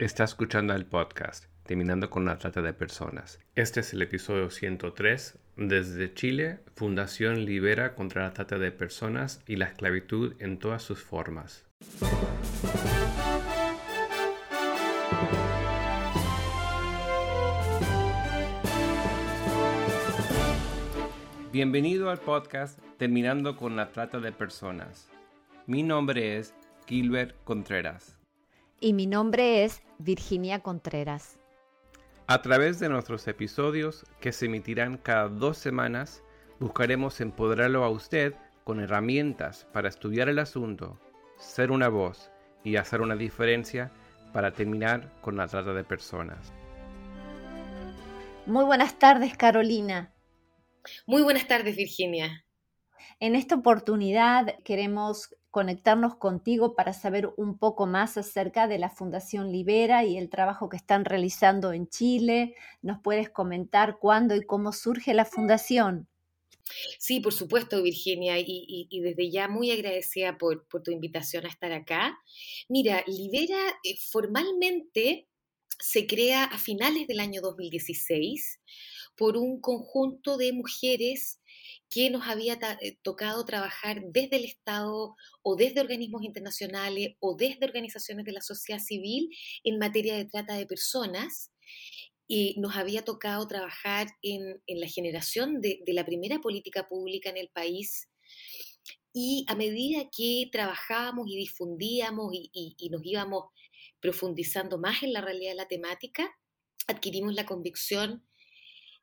Está escuchando el podcast Terminando con la Trata de Personas. Este es el episodio 103. Desde Chile, Fundación Libera contra la Trata de Personas y la Esclavitud en todas sus formas. Bienvenido al podcast Terminando con la Trata de Personas. Mi nombre es Gilbert Contreras. Y mi nombre es Virginia Contreras. A través de nuestros episodios, que se emitirán cada dos semanas, buscaremos empoderarlo a usted con herramientas para estudiar el asunto, ser una voz y hacer una diferencia para terminar con la trata de personas. Muy buenas tardes, Carolina. Muy buenas tardes, Virginia. En esta oportunidad queremos conectarnos contigo para saber un poco más acerca de la Fundación Libera y el trabajo que están realizando en Chile. ¿Nos puedes comentar cuándo y cómo surge la fundación? Sí, por supuesto, Virginia, y, desde ya muy agradecida por, tu invitación a estar acá. Mira, Libera eh, formalmente se crea a finales del año 2016 por un conjunto de mujeres que nos había eh, tocado trabajar desde el Estado o desde organismos internacionales o desde organizaciones de la sociedad civil en materia de trata de personas. Y nos había tocado trabajar en, la generación de, la primera política pública en el país. Y a medida que trabajábamos y difundíamos y nos íbamos profundizando más en la realidad de la temática, adquirimos la convicción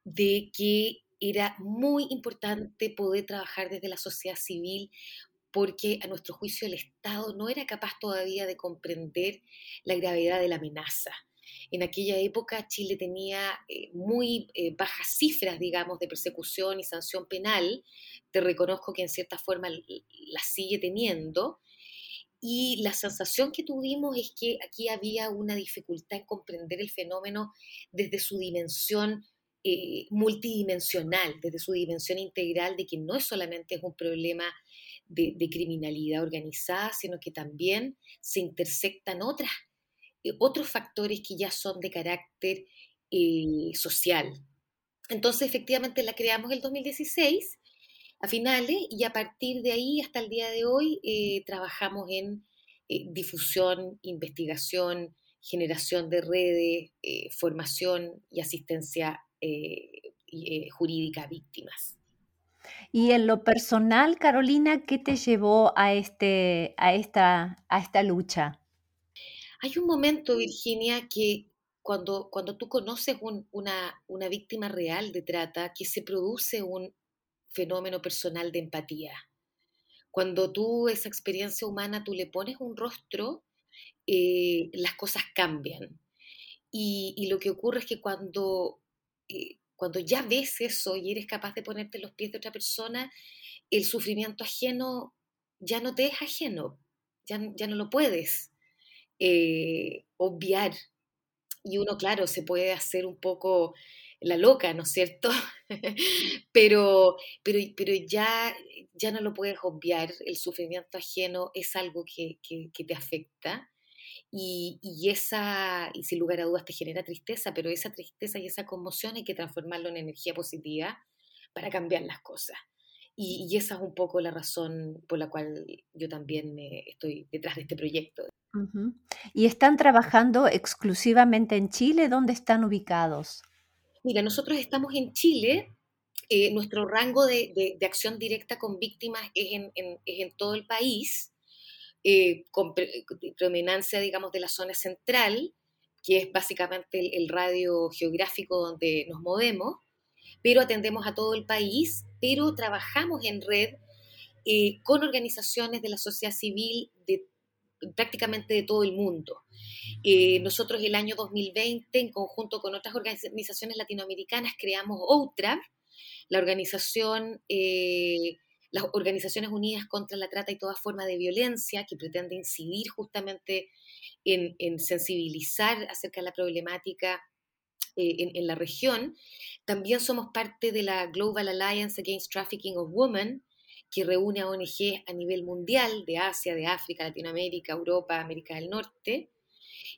de que era muy importante poder trabajar desde la sociedad civil porque a nuestro juicio el Estado no era capaz todavía de comprender la gravedad de la amenaza. En aquella época Chile tenía eh, muy eh, bajas cifras, digamos, de persecución y sanción penal. Te reconozco que en cierta forma la sigue teniendo. Y la sensación que tuvimos es que aquí había una dificultad en comprender el fenómeno desde su dimensión eh, multidimensional, desde su dimensión integral, de que no es solamente es un problema de, criminalidad organizada, sino que también se intersectan otras, eh, otros factores que ya son de carácter eh, social. Entonces, efectivamente, la creamos el 2016 a finales y a partir de ahí hasta el día de hoy trabajamos en difusión, investigación, generación de redes, formación y asistencia eh, eh, jurídica víctimas. Y en lo personal, Carolina, ¿qué te llevó a, este, a, esta, a esta lucha? Hay un momento, Virginia, que cuando, cuando tú conoces una, una víctima real de trata, que se produce un fenómeno personal de empatía. Cuando tú esa experiencia humana, tú le pones un rostro, eh, las cosas cambian. Y, y, lo que ocurre es que cuando eh, cuando ya ves eso y eres capaz de ponerte en los pies de otra persona, el sufrimiento ajeno ya no te es ajeno, ya, ya no lo puedes eh, obviar. Y uno, claro, se puede hacer un poco la loca, ¿no es cierto? pero, pero, pero ya, ya no lo puedes obviar, el sufrimiento ajeno es algo que, que te afecta y, esa, y sin lugar a dudas te genera tristeza, pero esa tristeza y esa conmoción hay que transformarlo en energía positiva para cambiar las cosas. Y, esa es un poco la razón por la cual yo también me estoy detrás de este proyecto. ¿Y están trabajando exclusivamente en Chile? ¿Dónde están ubicados? Mira, nosotros estamos en Chile. Eh, nuestro rango de, de, acción directa con víctimas es en, es en todo el país. Eh, con predominancia, digamos, de la zona central, que es básicamente el, radio geográfico donde nos movemos, pero atendemos a todo el país, pero trabajamos en red eh, con organizaciones de la sociedad civil de prácticamente de todo el mundo. Eh, nosotros el año 2020, en conjunto con otras organizaciones latinoamericanas, creamos OUTRA, la organización las Organizaciones Unidas contra la Trata y toda forma de violencia, que pretende incidir justamente en, sensibilizar acerca de la problemática eh, en, la región. También somos parte de la Global Alliance Against Trafficking of Women, que reúne a ONG a nivel mundial de Asia, de África, Latinoamérica, Europa, América del Norte.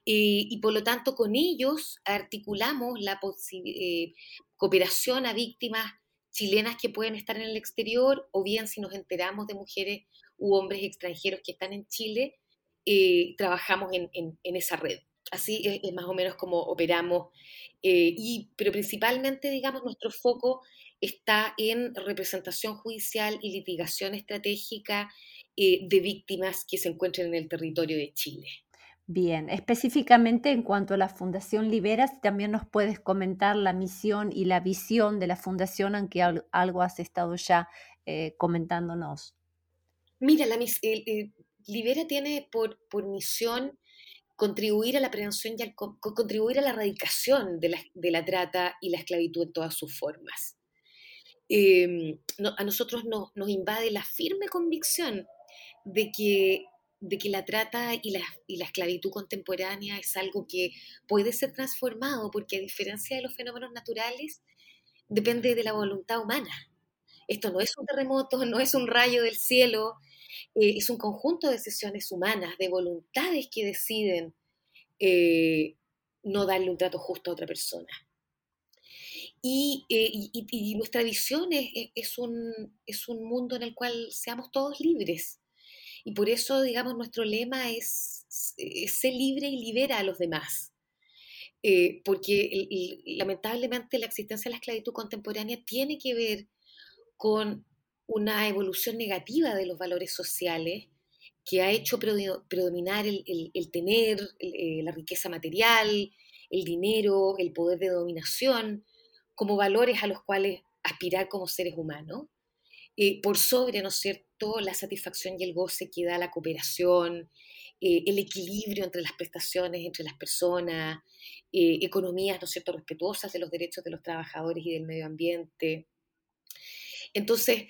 y por lo tanto con ellos articulamos la cooperación a víctimas chilenas que pueden estar en el exterior o bien si nos enteramos de mujeres u hombres extranjeros que están en Chile, trabajamos en, esa red. Así es, más o menos como operamos, y, pero principalmente, digamos, nuestro foco está en representación judicial y litigación estratégica eh, de víctimas que se encuentren en el territorio de Chile. Bien, específicamente en cuanto a la Fundación Liberas, también nos puedes comentar la misión y la visión de la Fundación, aunque algo has estado ya eh, comentándonos. Mira, la, Libera tiene por, misión contribuir a la prevención y contribuir a la erradicación de la, de la trata y la esclavitud en todas sus formas. Em, a nosotros nos invade la firme convicción de que, de que la trata y la, y la esclavitud contemporánea es algo que puede ser transformado, porque a diferencia de los fenómenos naturales, depende de la voluntad humana. Esto no es un terremoto, no es un rayo del cielo, eh, es un conjunto de decisiones humanas, de voluntades que deciden eh, no darle un trato justo a otra persona. Eh, y, nuestra visión es, un, es un mundo en el cual seamos todos libres. Y por eso, digamos, nuestro lema es, ser libre y libera a los demás. Eh, porque lamentablemente la existencia de la esclavitud contemporánea tiene que ver con una evolución negativa de los valores sociales que ha hecho predominar el, tener, eh, la riqueza material, el dinero, el poder de dominación, como valores a los cuales aspirar como seres humanos, eh, por sobre, ¿no es cierto?, la satisfacción y el goce que da la cooperación, eh, el equilibrio entre las prestaciones entre las personas, eh, economías, ¿no cierto?, respetuosas de los derechos de los trabajadores y del medio ambiente. Entonces,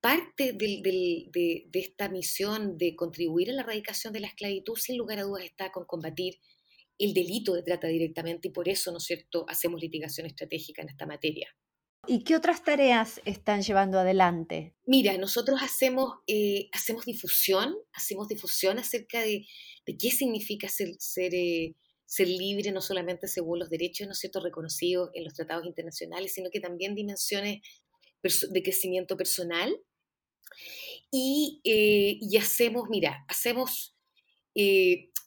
parte de, de, esta misión de contribuir a la erradicación de la esclavitud, sin lugar a dudas, está con combatir el delito de trata directamente y por eso, ¿no es cierto?, hacemos litigación estratégica en esta materia. ¿Y qué otras tareas están llevando adelante? Mira, nosotros hacemos, eh, difusión, hacemos difusión acerca de, qué significa eh, ser, libre, no solamente según los derechos, ¿no reconocidos en los tratados internacionales, sino que también dimensiones de crecimiento personal. Y, eh, y hacemos, mira, hacemos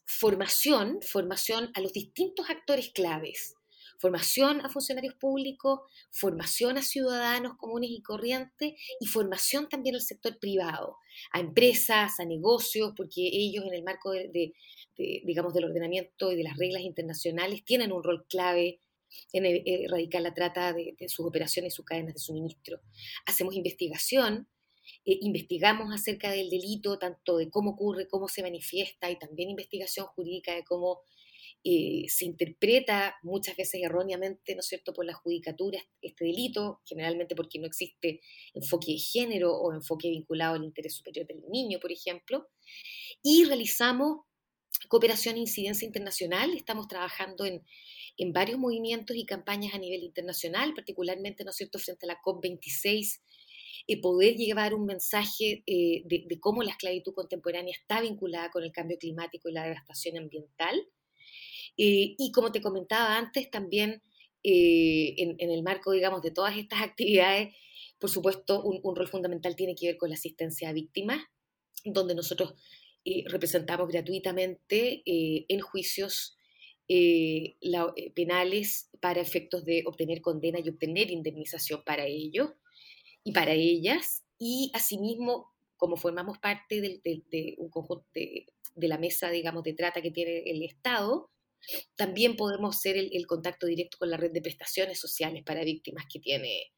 formación, formación a los distintos actores claves, formación a funcionarios públicos, formación a ciudadanos comunes y corrientes y formación también al sector privado, a empresas, a negocios, porque ellos en el marco de, digamos, del ordenamiento y de las reglas internacionales tienen un rol clave en erradicar la trata de, de sus operaciones y sus cadenas de suministro. Hacemos investigación eh, investigamos acerca del delito, tanto de cómo ocurre, cómo se manifiesta y también investigación jurídica de cómo eh, se interpreta muchas veces erróneamente, ¿no es cierto?, por la judicatura este delito, generalmente porque no existe enfoque de género o enfoque vinculado al interés superior del niño, por ejemplo. Y realizamos cooperación e incidencia internacional, estamos trabajando en, en varios movimientos y campañas a nivel internacional, particularmente, ¿no es cierto?, frente a la COP26 y poder llevar un mensaje eh, de, cómo la esclavitud contemporánea está vinculada con el cambio climático y la devastación ambiental. Eh, y como te comentaba antes, también eh, en, el marco, digamos, de todas estas actividades, por supuesto, un, rol fundamental tiene que ver con la asistencia a víctimas, donde nosotros representamos gratuitamente en juicios penales para efectos de obtener condena y obtener indemnización para ello y para ellas, y asimismo, como formamos parte de, un conjunto de, la mesa, digamos, de trata que tiene el Estado, también podemos ser el, contacto directo con la red de prestaciones sociales para víctimas que tiene,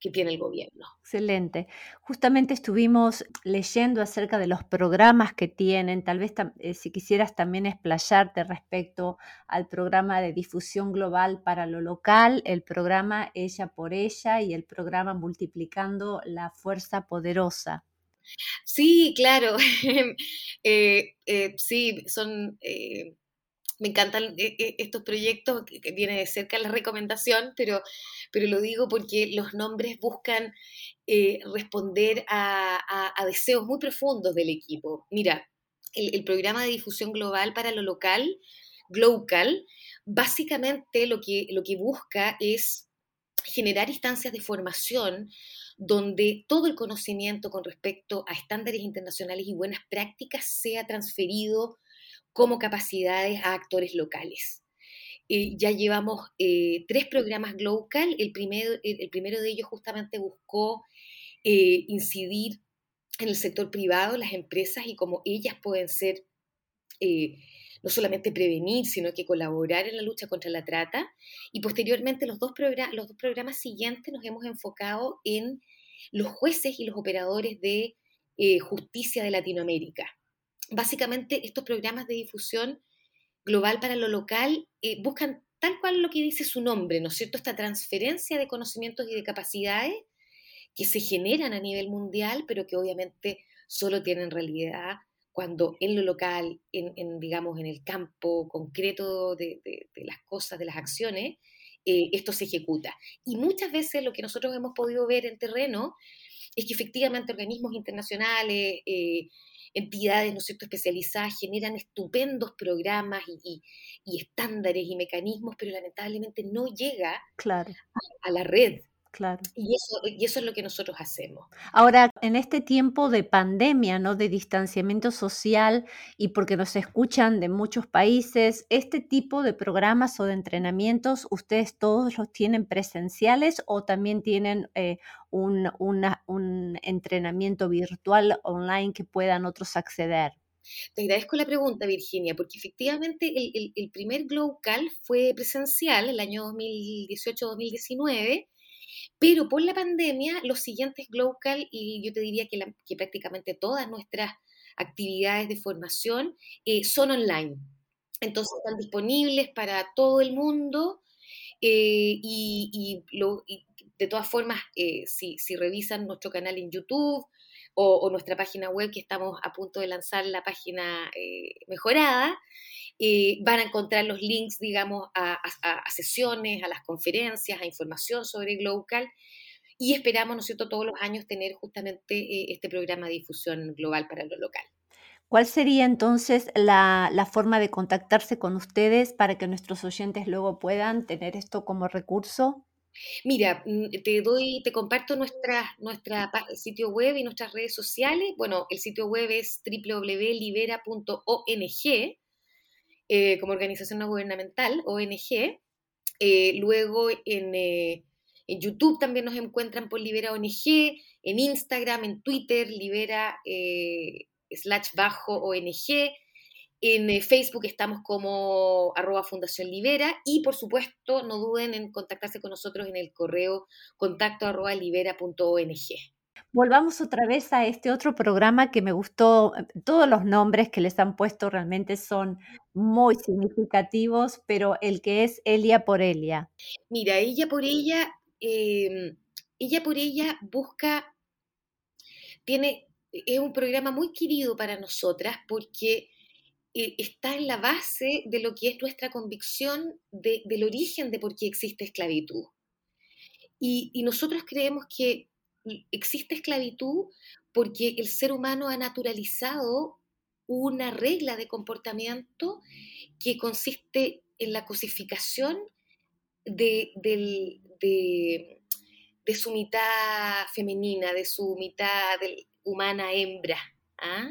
que tiene el gobierno. Excelente. Justamente estuvimos leyendo acerca de los programas que tienen. Tal vez eh, si quisieras también explayarte respecto al programa de difusión global para lo local, el programa Ella por Ella y el programa Multiplicando la Fuerza Poderosa. Sí, claro. Eh, eh, sí, son me encantan eh, eh, estos proyectos, que viene de cerca la recomendación, pero, pero lo digo porque los nombres buscan eh, responder a, deseos muy profundos del equipo. Mira, el, programa de difusión global para lo local, Global, básicamente lo que, lo que busca es generar instancias de formación donde todo el conocimiento con respecto a estándares internacionales y buenas prácticas sea transferido como capacidades a actores locales. Eh, ya llevamos eh, tres programas Global. El primero, el primero de ellos justamente buscó eh, incidir en el sector privado, las empresas y cómo ellas pueden ser no solamente prevenir, sino que colaborar en la lucha contra la trata. Y posteriormente los dos, los dos programas siguientes nos hemos enfocado en los jueces y los operadores de justicia de Latinoamérica. Básicamente estos programas de difusión global para lo local eh, buscan tal cual lo que dice su nombre, ¿no es cierto? Esta transferencia de conocimientos y de capacidades que se generan a nivel mundial, pero que obviamente solo tienen realidad cuando en lo local, en, digamos, en el campo concreto de, las cosas, de las acciones, eh, esto se ejecuta. Y muchas veces lo que nosotros hemos podido ver en terreno es que efectivamente organismos internacionales, eh, entidades ¿no cierto? especializadas generan estupendos programas y, estándares y mecanismos, pero lamentablemente no llega claro. a, la red. Claro. Y eso, y eso es lo que nosotros hacemos. Ahora, en este tiempo de pandemia, ¿no? De distanciamiento social y porque nos escuchan de muchos países, este tipo de programas o de entrenamientos, ¿ustedes todos los tienen presenciales o también tienen eh, un, un entrenamiento virtual online que puedan otros acceder? Te agradezco la pregunta, Virginia, porque efectivamente el, el, primer Global fue presencial el año 2018-2019 pero por la pandemia, los siguientes Global, y yo te diría que, prácticamente todas nuestras actividades de formación eh, son online. Entonces están disponibles para todo el mundo eh, y, de todas formas, eh, si, revisan nuestro canal en YouTube o, nuestra página web, que estamos a punto de lanzar la página mejorada, eh, van a encontrar los links, digamos, a, sesiones, a las conferencias, a información sobre Global y esperamos, ¿no es cierto?, todos los años tener justamente eh, este programa de difusión global para lo local. ¿Cuál sería entonces la, forma de contactarse con ustedes para que nuestros oyentes luego puedan tener esto como recurso? Mira, mm, te doy, te comparto nuestra, nuestra sitio web y nuestras redes sociales. Bueno, el sitio web es www.libera.ong eh, como organización no gubernamental, ONG. Eh, luego en, eh, en, YouTube también nos encuentran por Libera ONG, en Instagram, en Twitter, Libera slash bajo ONG. En Facebook estamos como arroba Fundación Libera y por supuesto no duden en contactarse con nosotros en el correo contacto arroba. Volvamos otra vez a este otro programa que me gustó. Eh, todos los nombres que les han puesto realmente son muy significativos, pero el que es Elia por Elia. Mira, ella por ella, em, ella por ella busca, tiene, es un programa muy querido para nosotras porque eh, está en la base de lo que es nuestra convicción del origen de por qué existe esclavitud. Y, y nosotros creemos que existe esclavitud porque el ser humano ha naturalizado una regla de comportamiento que consiste en la cosificación de, su mitad femenina, de su mitad humana hembra. ¿ah?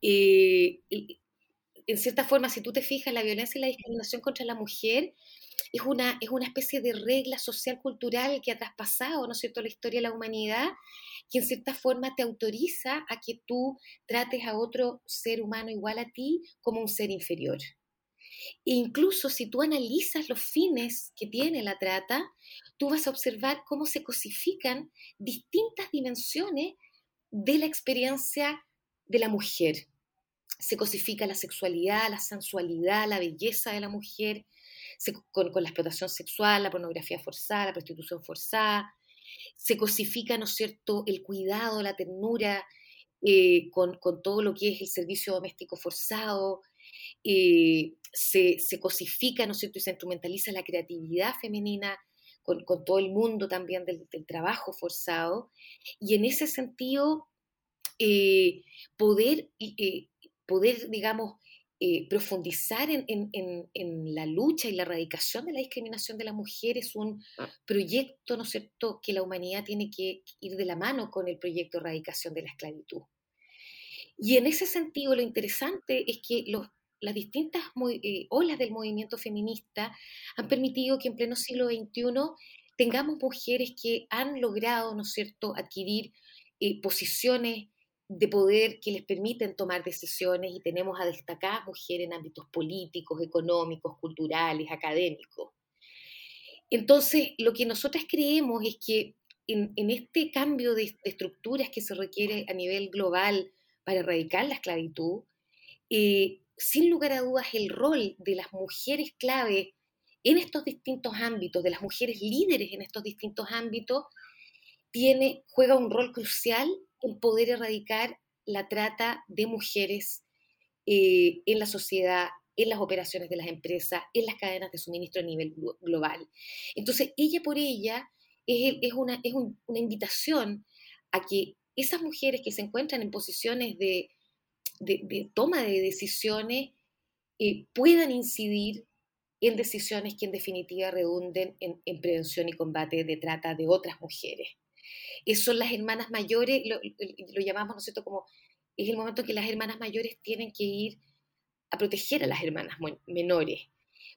Eh, en cierta forma, si tú te fijas, la violencia y la discriminación contra la mujer es una, es una especie de regla social cultural que ha traspasado, ¿no es cierto?, la historia de la humanidad, que en cierta forma te autoriza a que tú trates a otro ser humano igual a ti como un ser inferior. E incluso si tú analizas los fines que tiene la trata, tú vas a observar cómo se cosifican distintas dimensiones de la experiencia de la mujer. Se cosifica la sexualidad, la sensualidad, la belleza de la mujer, con, la explotación sexual, la pornografía forzada, la prostitución forzada, se cosifica, ¿no es cierto?, el cuidado, la ternura, eh, con, todo lo que es el servicio doméstico forzado, eh, se, cosifica, ¿no es cierto?, y se instrumentaliza la creatividad femenina con, todo el mundo también del, trabajo forzado. Y en ese sentido, eh, poder poder, digamos, eh, profundizar en, la lucha y la erradicación de la discriminación de la mujer es un proyecto, ¿no es cierto?, que la humanidad tiene que ir de la mano con el proyecto de erradicación de la esclavitud. Y en ese sentido, lo interesante es que las distintas eh, olas del movimiento feminista han permitido que en pleno siglo XXI tengamos mujeres que han logrado, ¿no es cierto?, adquirir eh, posiciones de poder que les permiten tomar decisiones y tenemos a destacadas mujeres en ámbitos políticos, económicos, culturales, académicos. Entonces, lo que nosotras creemos es que en, este cambio de, estructuras que se requiere a nivel global para erradicar la esclavitud, eh, sin lugar a dudas el rol de las mujeres clave en estos distintos ámbitos, de las mujeres líderes en estos distintos ámbitos, tiene, juega un rol crucial en poder erradicar la trata de mujeres eh, en la sociedad, en las operaciones de las empresas, en las cadenas de suministro a nivel global. Entonces, ella por ella es, una, es una invitación a que esas mujeres que se encuentran en posiciones de, toma de decisiones eh, puedan incidir en decisiones que en definitiva redunden en, en prevención y combate de trata de otras mujeres son las hermanas mayores, lo, llamamos, ¿no cierto?, como es el momento que las hermanas mayores tienen que ir a proteger a las hermanas menores.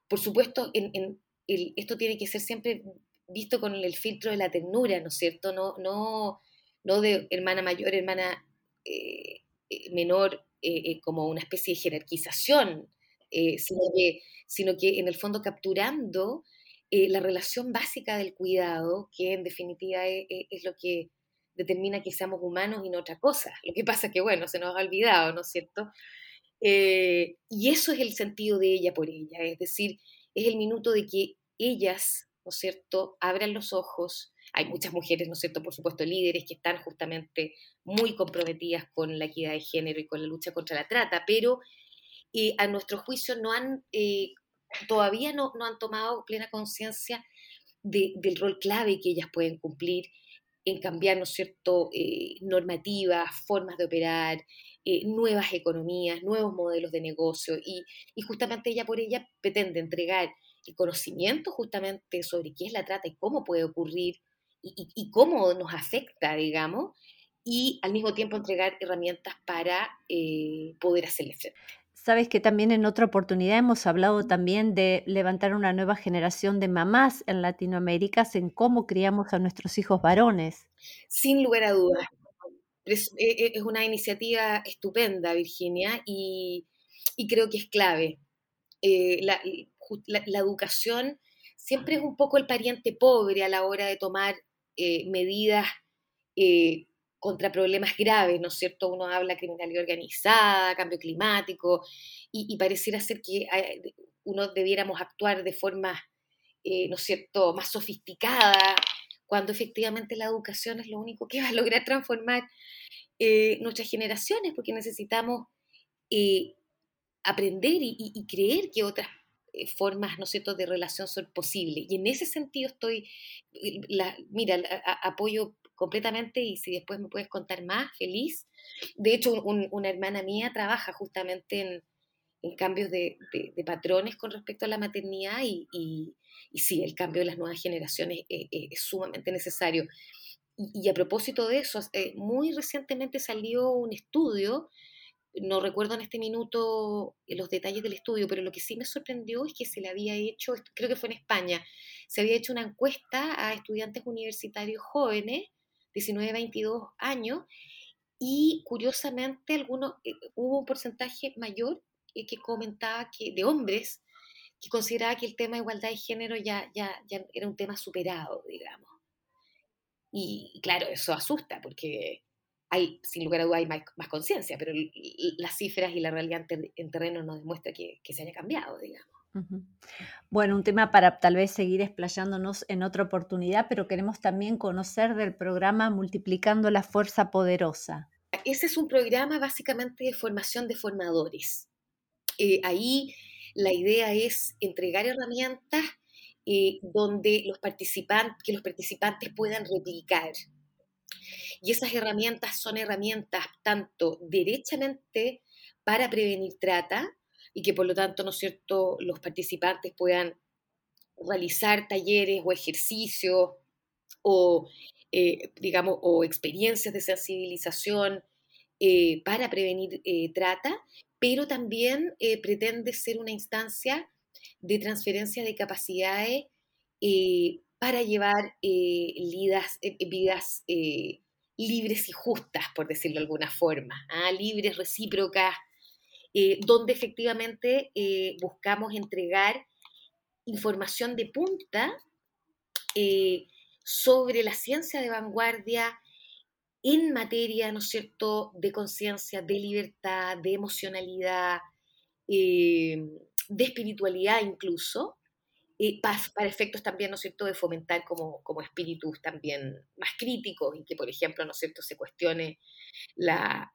Por supuesto, en, esto tiene que ser siempre visto con el filtro de la ternura, ¿no es cierto? No, no, no de hermana mayor, hermana eh, eh, menor eh, como una especie de jerarquización, sino, que, sino que en el fondo capturando eh, la relación básica del cuidado, que en definitiva e, e, es, lo que determina que seamos humanos y no otra cosa. Lo que pasa es que, bueno, se nos ha olvidado, ¿no es cierto? Eh, y eso es el sentido de ella por ella, es decir, es el minuto de que ellas, ¿no es cierto?, abran los ojos. Hay muchas mujeres, ¿no es cierto?, por supuesto, líderes que están justamente muy comprometidas con la equidad de género y con la lucha contra la trata, pero eh, a nuestro juicio no han todavía no, han tomado plena conciencia del rol clave que ellas pueden cumplir en cambiar, ¿no es cierto?, eh, normativas, formas de operar, eh, nuevas economías, nuevos modelos de negocio y, justamente ella por ella pretende entregar el conocimiento justamente sobre qué es la trata y cómo puede ocurrir y, cómo nos afecta, digamos, y al mismo tiempo entregar herramientas para eh, poder hacerle frente. Sabes que también en otra oportunidad hemos hablado también de levantar una nueva generación de mamás en Latinoamérica en cómo criamos a nuestros hijos varones. Sin lugar a dudas. Es, e, e, una iniciativa estupenda, Virginia, y, creo que es clave. Eh, la, educación siempre es un poco el pariente pobre a la hora de tomar eh, medidas eh, contra problemas graves, ¿no es cierto? Uno habla criminalidad organizada, cambio climático, y, pareciera ser que eh, uno debiéramos actuar de forma, eh, ¿no es cierto?, más sofisticada, cuando efectivamente la educación es lo único que va a lograr transformar eh, nuestras generaciones, porque necesitamos aprender y, creer que otras formas, ¿no es cierto?, de relación son posibles. Y en ese sentido estoy, mira, apoyo completamente y si después me puedes contar más, feliz. De hecho, una hermana mía trabaja justamente en, cambios de, patrones con respecto a la maternidad y, y, sí, el cambio de las nuevas generaciones es, sumamente necesario. Y, a propósito de eso, eh, muy recientemente salió un estudio, no recuerdo en este minuto los detalles del estudio, pero lo que sí me sorprendió es que se le había hecho, creo que fue en España, se había hecho una encuesta a estudiantes universitarios jóvenes 19, 22 años, y curiosamente algunos, eh, hubo un porcentaje mayor que comentaba que de hombres que consideraba que el tema de igualdad de género ya, ya, ya era un tema superado, digamos. Y, claro, eso asusta porque hay, sin lugar a dudas, hay más, conciencia, pero las cifras y la realidad en, terreno no demuestra que, que se haya cambiado, digamos. Bueno, un tema para tal vez seguir explayándonos en otra oportunidad, pero queremos también conocer del programa Multiplicando la Fuerza Poderosa. Ese es un programa básicamente de formación de formadores. Eh, ahí la idea es entregar herramientas eh, donde los participantes, que los participantes puedan replicar. Y esas herramientas son herramientas tanto derechamente para prevenir trata y que por lo tanto, ¿no es cierto?, los participantes puedan realizar talleres o ejercicios o, eh, digamos, o experiencias de sensibilización eh, para prevenir eh, trata, pero también pretende ser una instancia de transferencia de capacidades para llevar vidas, libres y justas, por decirlo de alguna forma, ¿ah? libres, recíprocas, donde efectivamente buscamos entregar información de punta eh, sobre la ciencia de vanguardia en materia, ¿no es cierto?, de conciencia, de libertad, de emocionalidad, eh, de espiritualidad incluso, eh, para, efectos también, ¿no es cierto?, de fomentar como, como espíritus también más críticos y que, por ejemplo, ¿no es cierto?, se cuestione la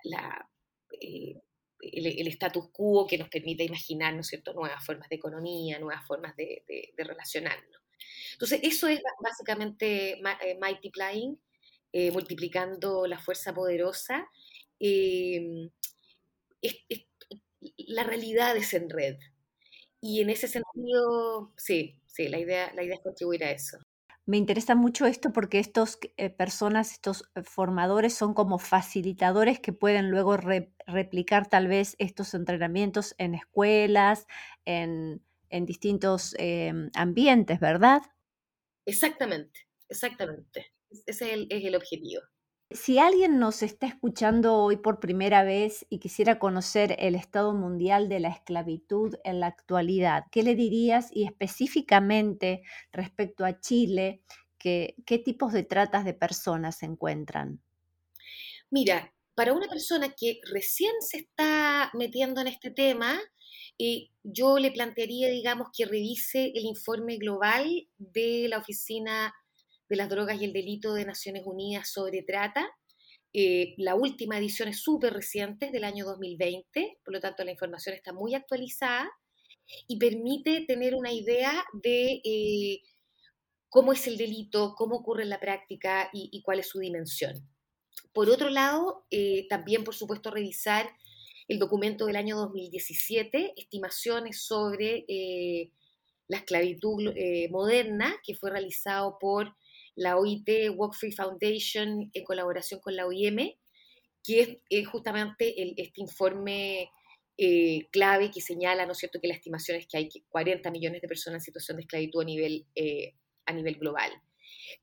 el, status quo que nos permite imaginar, ¿no cierto?, nuevas formas de economía, nuevas formas de, relacionarnos. Entonces, eso es básicamente eh, multiplying, eh, multiplicando la fuerza poderosa. Em, la realidad es en red. Y en ese sentido, sí, sí, la idea, la idea es contribuir a eso. Me interesa mucho esto porque estas eh, personas, estos eh, formadores son como facilitadores que pueden luego replicar tal vez estos entrenamientos en escuelas, en, distintos em, ambientes, ¿verdad? Exactamente, exactamente. Ese es el objetivo. Si alguien nos está escuchando hoy por primera vez y quisiera conocer el estado mundial de la esclavitud en la actualidad, ¿qué le dirías y específicamente respecto a Chile, qué tipos de tratas de personas se encuentran? Mira, para una persona que recién se está metiendo en este tema, eh, yo le plantearía, digamos, que revise el informe global de la Oficina de las Drogas y el Delito de Naciones Unidas sobre trata. Eh, la última edición es súper reciente, es del año 2020, por lo tanto la información está muy actualizada y permite tener una idea de eh, cómo es el delito, cómo ocurre en la práctica y, cuál es su dimensión. Por otro lado, eh, también, por supuesto, revisar el documento del año 2017, estimaciones sobre la esclavitud moderna, que fue realizado por la OIT Walk Free Foundation en colaboración con la OIM, que es, justamente este informe eh, clave que señala, ¿no es cierto?, que la estimación es que hay 40 millones de personas en situación de esclavitud a nivel, eh, a nivel global.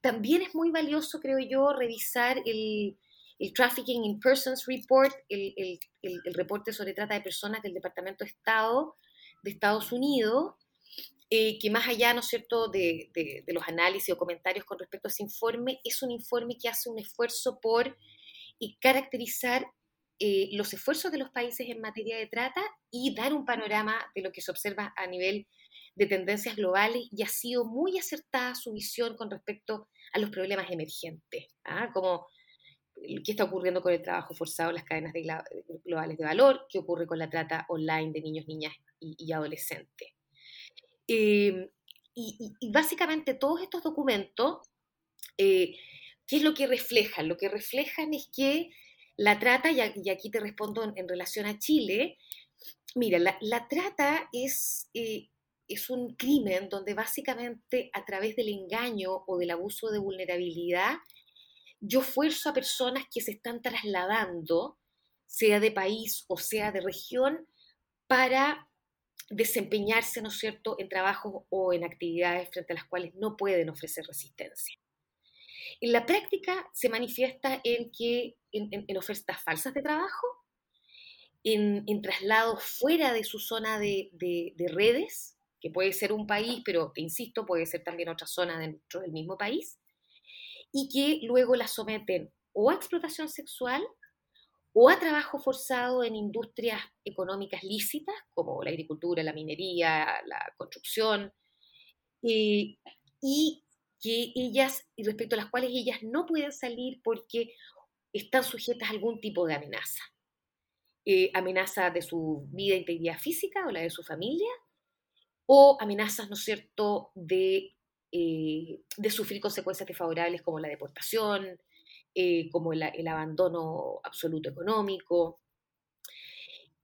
También es muy valioso, creo yo, revisar el, Trafficking in Persons Report, el, el, reporte sobre trata de personas del Departamento de Estado de Estados Unidos, eh, que más allá, ¿no es cierto?, de, los análisis o comentarios con respecto a ese informe, es un informe que hace un esfuerzo por y caracterizar eh, los esfuerzos de los países en materia de trata y dar un panorama de lo que se observa a nivel de tendencias globales y ha sido muy acertada su visión con respecto a los problemas emergentes, ¿ah? como qué está ocurriendo con el trabajo forzado en las cadenas globales de valor, qué ocurre con la trata online de niños, niñas y adolescentes. Em, y, básicamente todos estos documentos, eh, ¿qué es lo que reflejan? Lo que reflejan es que la trata, y aquí te respondo en, relación a Chile, mira, la, trata es, eh, es un crimen donde básicamente a través del engaño o del abuso de vulnerabilidad, yo fuerzo a personas que se están trasladando, sea de país o sea de región, para desempeñarse, ¿no es cierto?, en trabajos o en actividades frente a las cuales no pueden ofrecer resistencia. En la práctica se manifiesta en que en, ofertas falsas de trabajo, en, traslados fuera de su zona de, redes, que puede ser un país, pero te insisto, puede ser también otra zona dentro del mismo país, y que luego la someten o a explotación sexual o a trabajo forzado en industrias económicas lícitas, como la agricultura, la minería, la construcción, y que ellas, y respecto a las cuales ellas no pueden salir porque están sujetas a algún tipo de amenaza. Eh, amenaza de su vida e integridad física o la de su familia, o amenazas, ¿no es cierto?, de, eh, de sufrir consecuencias desfavorables como la deportación, eh, como el, abandono absoluto económico.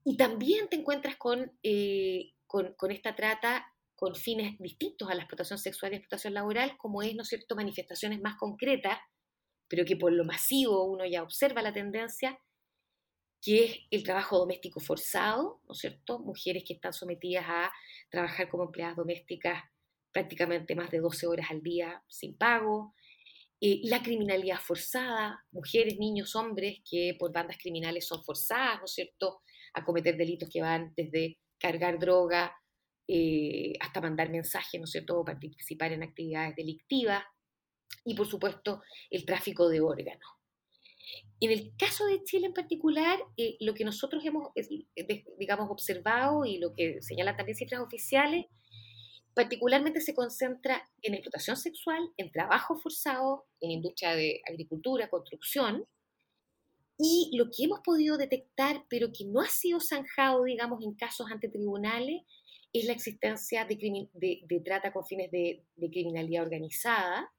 Y también te encuentras con, eh, con, con, esta trata con fines distintos a la explotación sexual y explotación laboral, como es, ¿no es cierto?, manifestaciones más concretas, pero que por lo masivo uno ya observa la tendencia, que es el trabajo doméstico forzado, ¿no es cierto? Mujeres que están sometidas a trabajar como empleadas domésticas prácticamente más de 12 horas al día sin pago, eh, la criminalidad forzada, mujeres, niños, hombres que por bandas criminales son forzadas, ¿no es cierto?, a cometer delitos que van desde cargar droga eh, hasta mandar mensajes, ¿no es cierto?, o participar en actividades delictivas, y por supuesto el tráfico de órganos. En el caso de Chile en particular, eh, lo que nosotros hemos, digamos, observado y lo que señalan también cifras oficiales, particularmente se concentra en explotación sexual, en trabajo forzado, en industria de agricultura, construcción, y lo que hemos podido detectar, pero que no ha sido zanjado, digamos, en casos ante tribunales, es la existencia de, trata con fines de, de criminalidad organizada,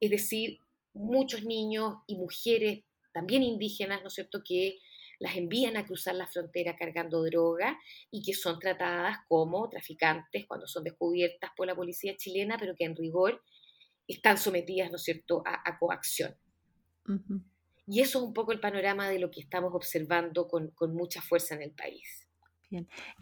es decir, muchos niños y mujeres, también indígenas, ¿no es cierto?, que las envían a cruzar la frontera cargando droga y que son tratadas como traficantes cuando son descubiertas por la policía chilena, pero que en rigor están sometidas, ¿no es cierto?, a, coacción. Y eso es un poco el panorama de lo que estamos observando con, con mucha fuerza en el país.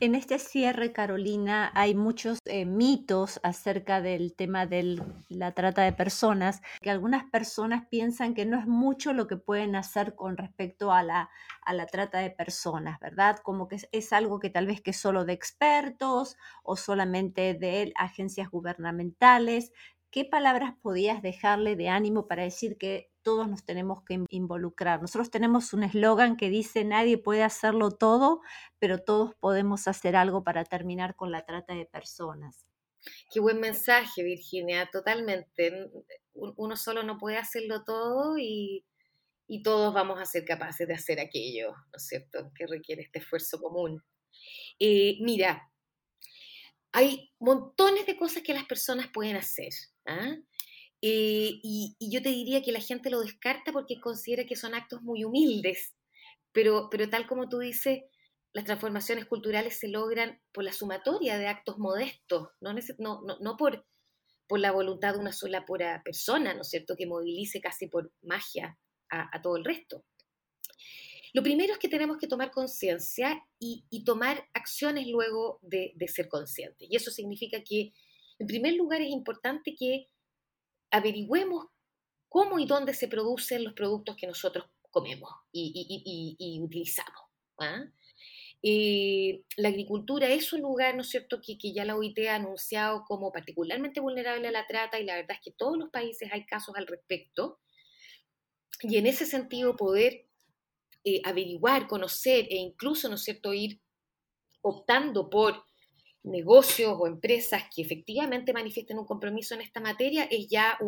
En este cierre, Carolina, hay muchos eh, mitos acerca del tema de la trata de personas, que algunas personas piensan que no es mucho lo que pueden hacer con respecto a la, a la trata de personas, ¿verdad? Como que es, algo que tal vez que solo de expertos o solamente de agencias gubernamentales. ¿Qué palabras podías dejarle de ánimo para decir que todos nos tenemos que involucrar. Nosotros tenemos un eslogan que dice nadie puede hacerlo todo, pero todos podemos hacer algo para terminar con la trata de personas. Qué buen mensaje, Virginia, totalmente. Uno solo no puede hacerlo todo y, todos vamos a ser capaces de hacer aquello, ¿no es cierto?, que requiere este esfuerzo común. Eh, mira, hay montones de cosas que las personas pueden hacer. ¿ah? Eh, y, yo te diría que la gente lo descarta porque considera que son actos muy humildes, pero, pero tal como tú dices, las transformaciones culturales se logran por la sumatoria de actos modestos, no, por, por la voluntad de una sola pura persona, ¿no es cierto?, que movilice casi por magia a, todo el resto. Lo primero es que tenemos que tomar conciencia y, y, tomar acciones luego de, ser conscientes. Y eso significa que, en primer lugar, es importante que averigüemos cómo y dónde se producen los productos que nosotros comemos y, utilizamos. ¿ah? Eh, la agricultura es un lugar, ¿no es cierto?, que, ya la OIT ha anunciado como particularmente vulnerable a la trata y la verdad es que todos los países hay casos al respecto. Y en ese sentido poder eh, averiguar, conocer e incluso, ¿no es cierto?, ir optando por negocios o empresas que efectivamente manifiesten un compromiso en esta materia es ya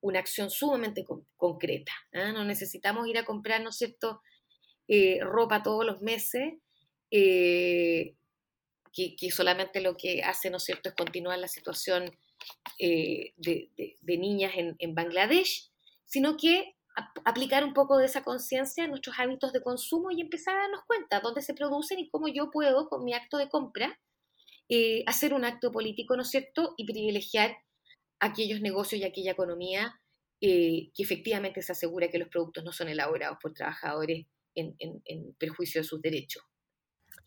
una acción sumamente concreta. ¿ah? No necesitamos ir a comprar, ¿no es cierto?, eh, ropa todos los meses, eh, que, solamente lo que hace, ¿no es cierto?, es continuar la situación eh, de, niñas en, en, Bangladesh, sino que aplicar un poco de esa conciencia en nuestros hábitos de consumo y empezar a darnos cuenta dónde se producen y cómo yo puedo, con mi acto de compra, eh, hacer un acto político, ¿no es cierto?, y privilegiar aquellos negocios y aquella economía eh, que efectivamente se asegura que los productos no son elaborados por trabajadores en, en perjuicio de sus derechos.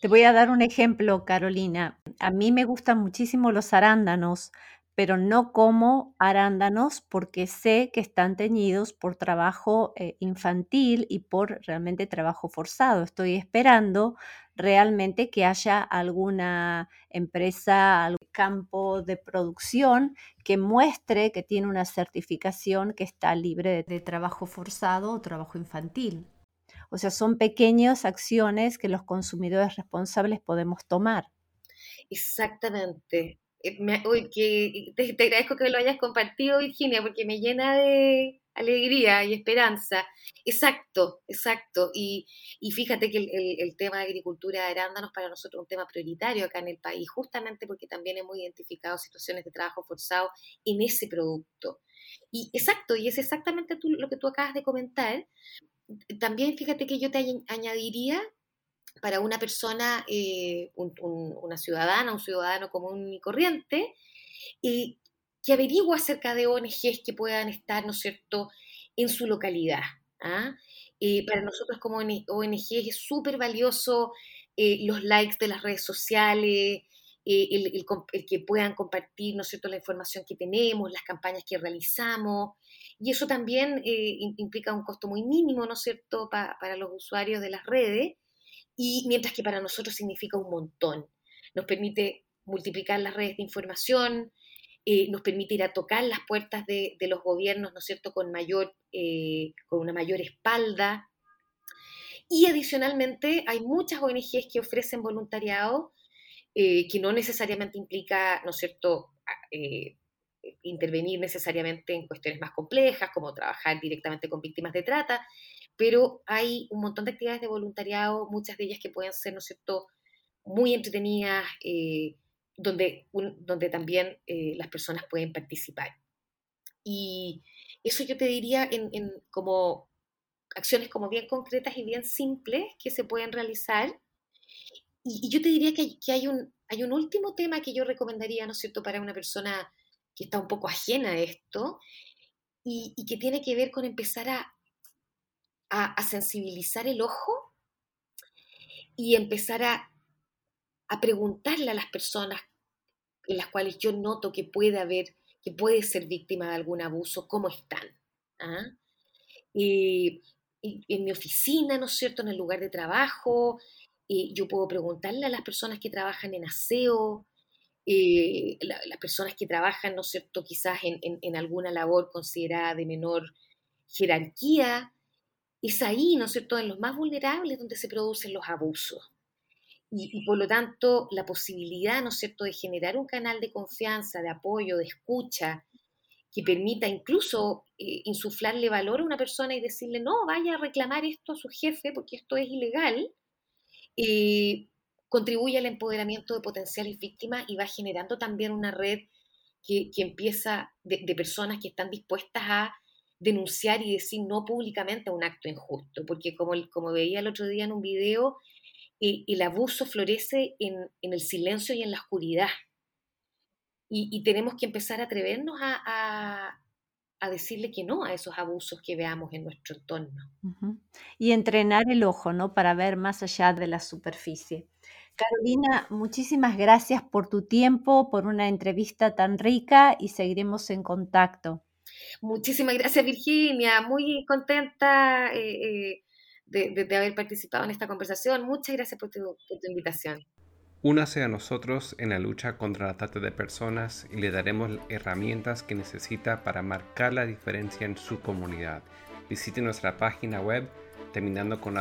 Te voy a dar un ejemplo, Carolina. A mí me gustan muchísimo los arándanos, pero no como arándanos porque sé que están teñidos por trabajo eh, infantil y por realmente trabajo forzado. Estoy esperando realmente que haya alguna empresa, algún campo de producción que muestre que tiene una certificación que está libre de trabajo forzado o trabajo infantil. O sea, son pequeñas acciones que los consumidores responsables podemos tomar. Exactamente. Eh, que te, agradezco que lo hayas compartido, Virginia, porque me llena de alegría y esperanza. Exacto, exacto. Y, y fíjate que el, tema de agricultura de arándanos para nosotros es un tema prioritario acá en el país, justamente porque también hemos identificado situaciones de trabajo forzado en ese producto. Y exacto, y es exactamente tú, lo que tú acabas de comentar. También fíjate que yo te añadiría para una persona, eh, una ciudadana, un ciudadano común y corriente, y que averigua acerca de ONGs que puedan estar, ¿no cierto?, en su localidad. ¿ah? para nosotros como ONG es súper valioso eh, los likes de las redes sociales, eh, el, que puedan compartir, ¿no cierto?, la información que tenemos, las campañas que realizamos. Y eso también eh, implica un costo muy mínimo, ¿no es cierto?, para los usuarios de las redes, y mientras que para nosotros significa un montón. Nos permite multiplicar las redes de información, nos permite ir a tocar las puertas de, los gobiernos, ¿no es cierto?, con, mayor, con una mayor espalda, y adicionalmente hay muchas ONGs que ofrecen voluntariado eh, que no necesariamente implica, ¿no es cierto?, eh, intervenir necesariamente en cuestiones más complejas, como trabajar directamente con víctimas de trata, pero hay un montón de actividades de voluntariado, muchas de ellas que pueden ser, ¿no es cierto?, muy entretenidas, eh, donde, donde también las personas pueden participar. Y eso yo te diría en, en, como acciones como bien concretas y bien simples que se pueden realizar. Y, yo te diría que, hay, un, hay un último tema que yo recomendaría, ¿no es cierto?, para una persona que está un poco ajena a esto y, que tiene que ver con empezar a, a, sensibilizar el ojo y empezar a, a preguntarle a las personas en las cuales yo noto que puede haber, que puede ser víctima de algún abuso, cómo están. ¿ah? Y en mi oficina, ¿no es cierto?, en el lugar de trabajo. Eh, yo puedo preguntarle a las personas que trabajan en aseo, eh, las personas que trabajan, ¿no es cierto?, quizás en, alguna labor considerada de menor jerarquía. Es ahí, ¿no es cierto?, en los más vulnerables donde se producen los abusos. Y, por lo tanto, la posibilidad, ¿no es cierto?, de generar un canal de confianza, de apoyo, de escucha, que permita incluso eh, insuflarle valor a una persona y decirle, no, vaya a reclamar esto a su jefe porque esto es ilegal, eh, contribuye al empoderamiento de potenciales víctimas y va generando también una red que, empieza de, personas que están dispuestas a denunciar y decir no públicamente a un acto injusto, porque como, como veía el otro día en un video, eh, el abuso florece en, en el silencio y en la oscuridad y, tenemos que empezar a atrevernos a, a, decirle que no a esos abusos que veamos en nuestro entorno. Y entrenar el ojo, ¿no? Para ver más allá de la superficie. Carolina, muchísimas gracias por tu tiempo, por una entrevista tan rica y seguiremos en contacto. Muchísimas gracias, Virginia. Muy contenta eh, eh, de, haber participado en esta conversación. Muchas gracias por tu, invitación. Únase a nosotros en la lucha contra la trata de personas y le daremos herramientas que necesita para marcar la diferencia en su comunidad. Visite nuestra página web terminando con.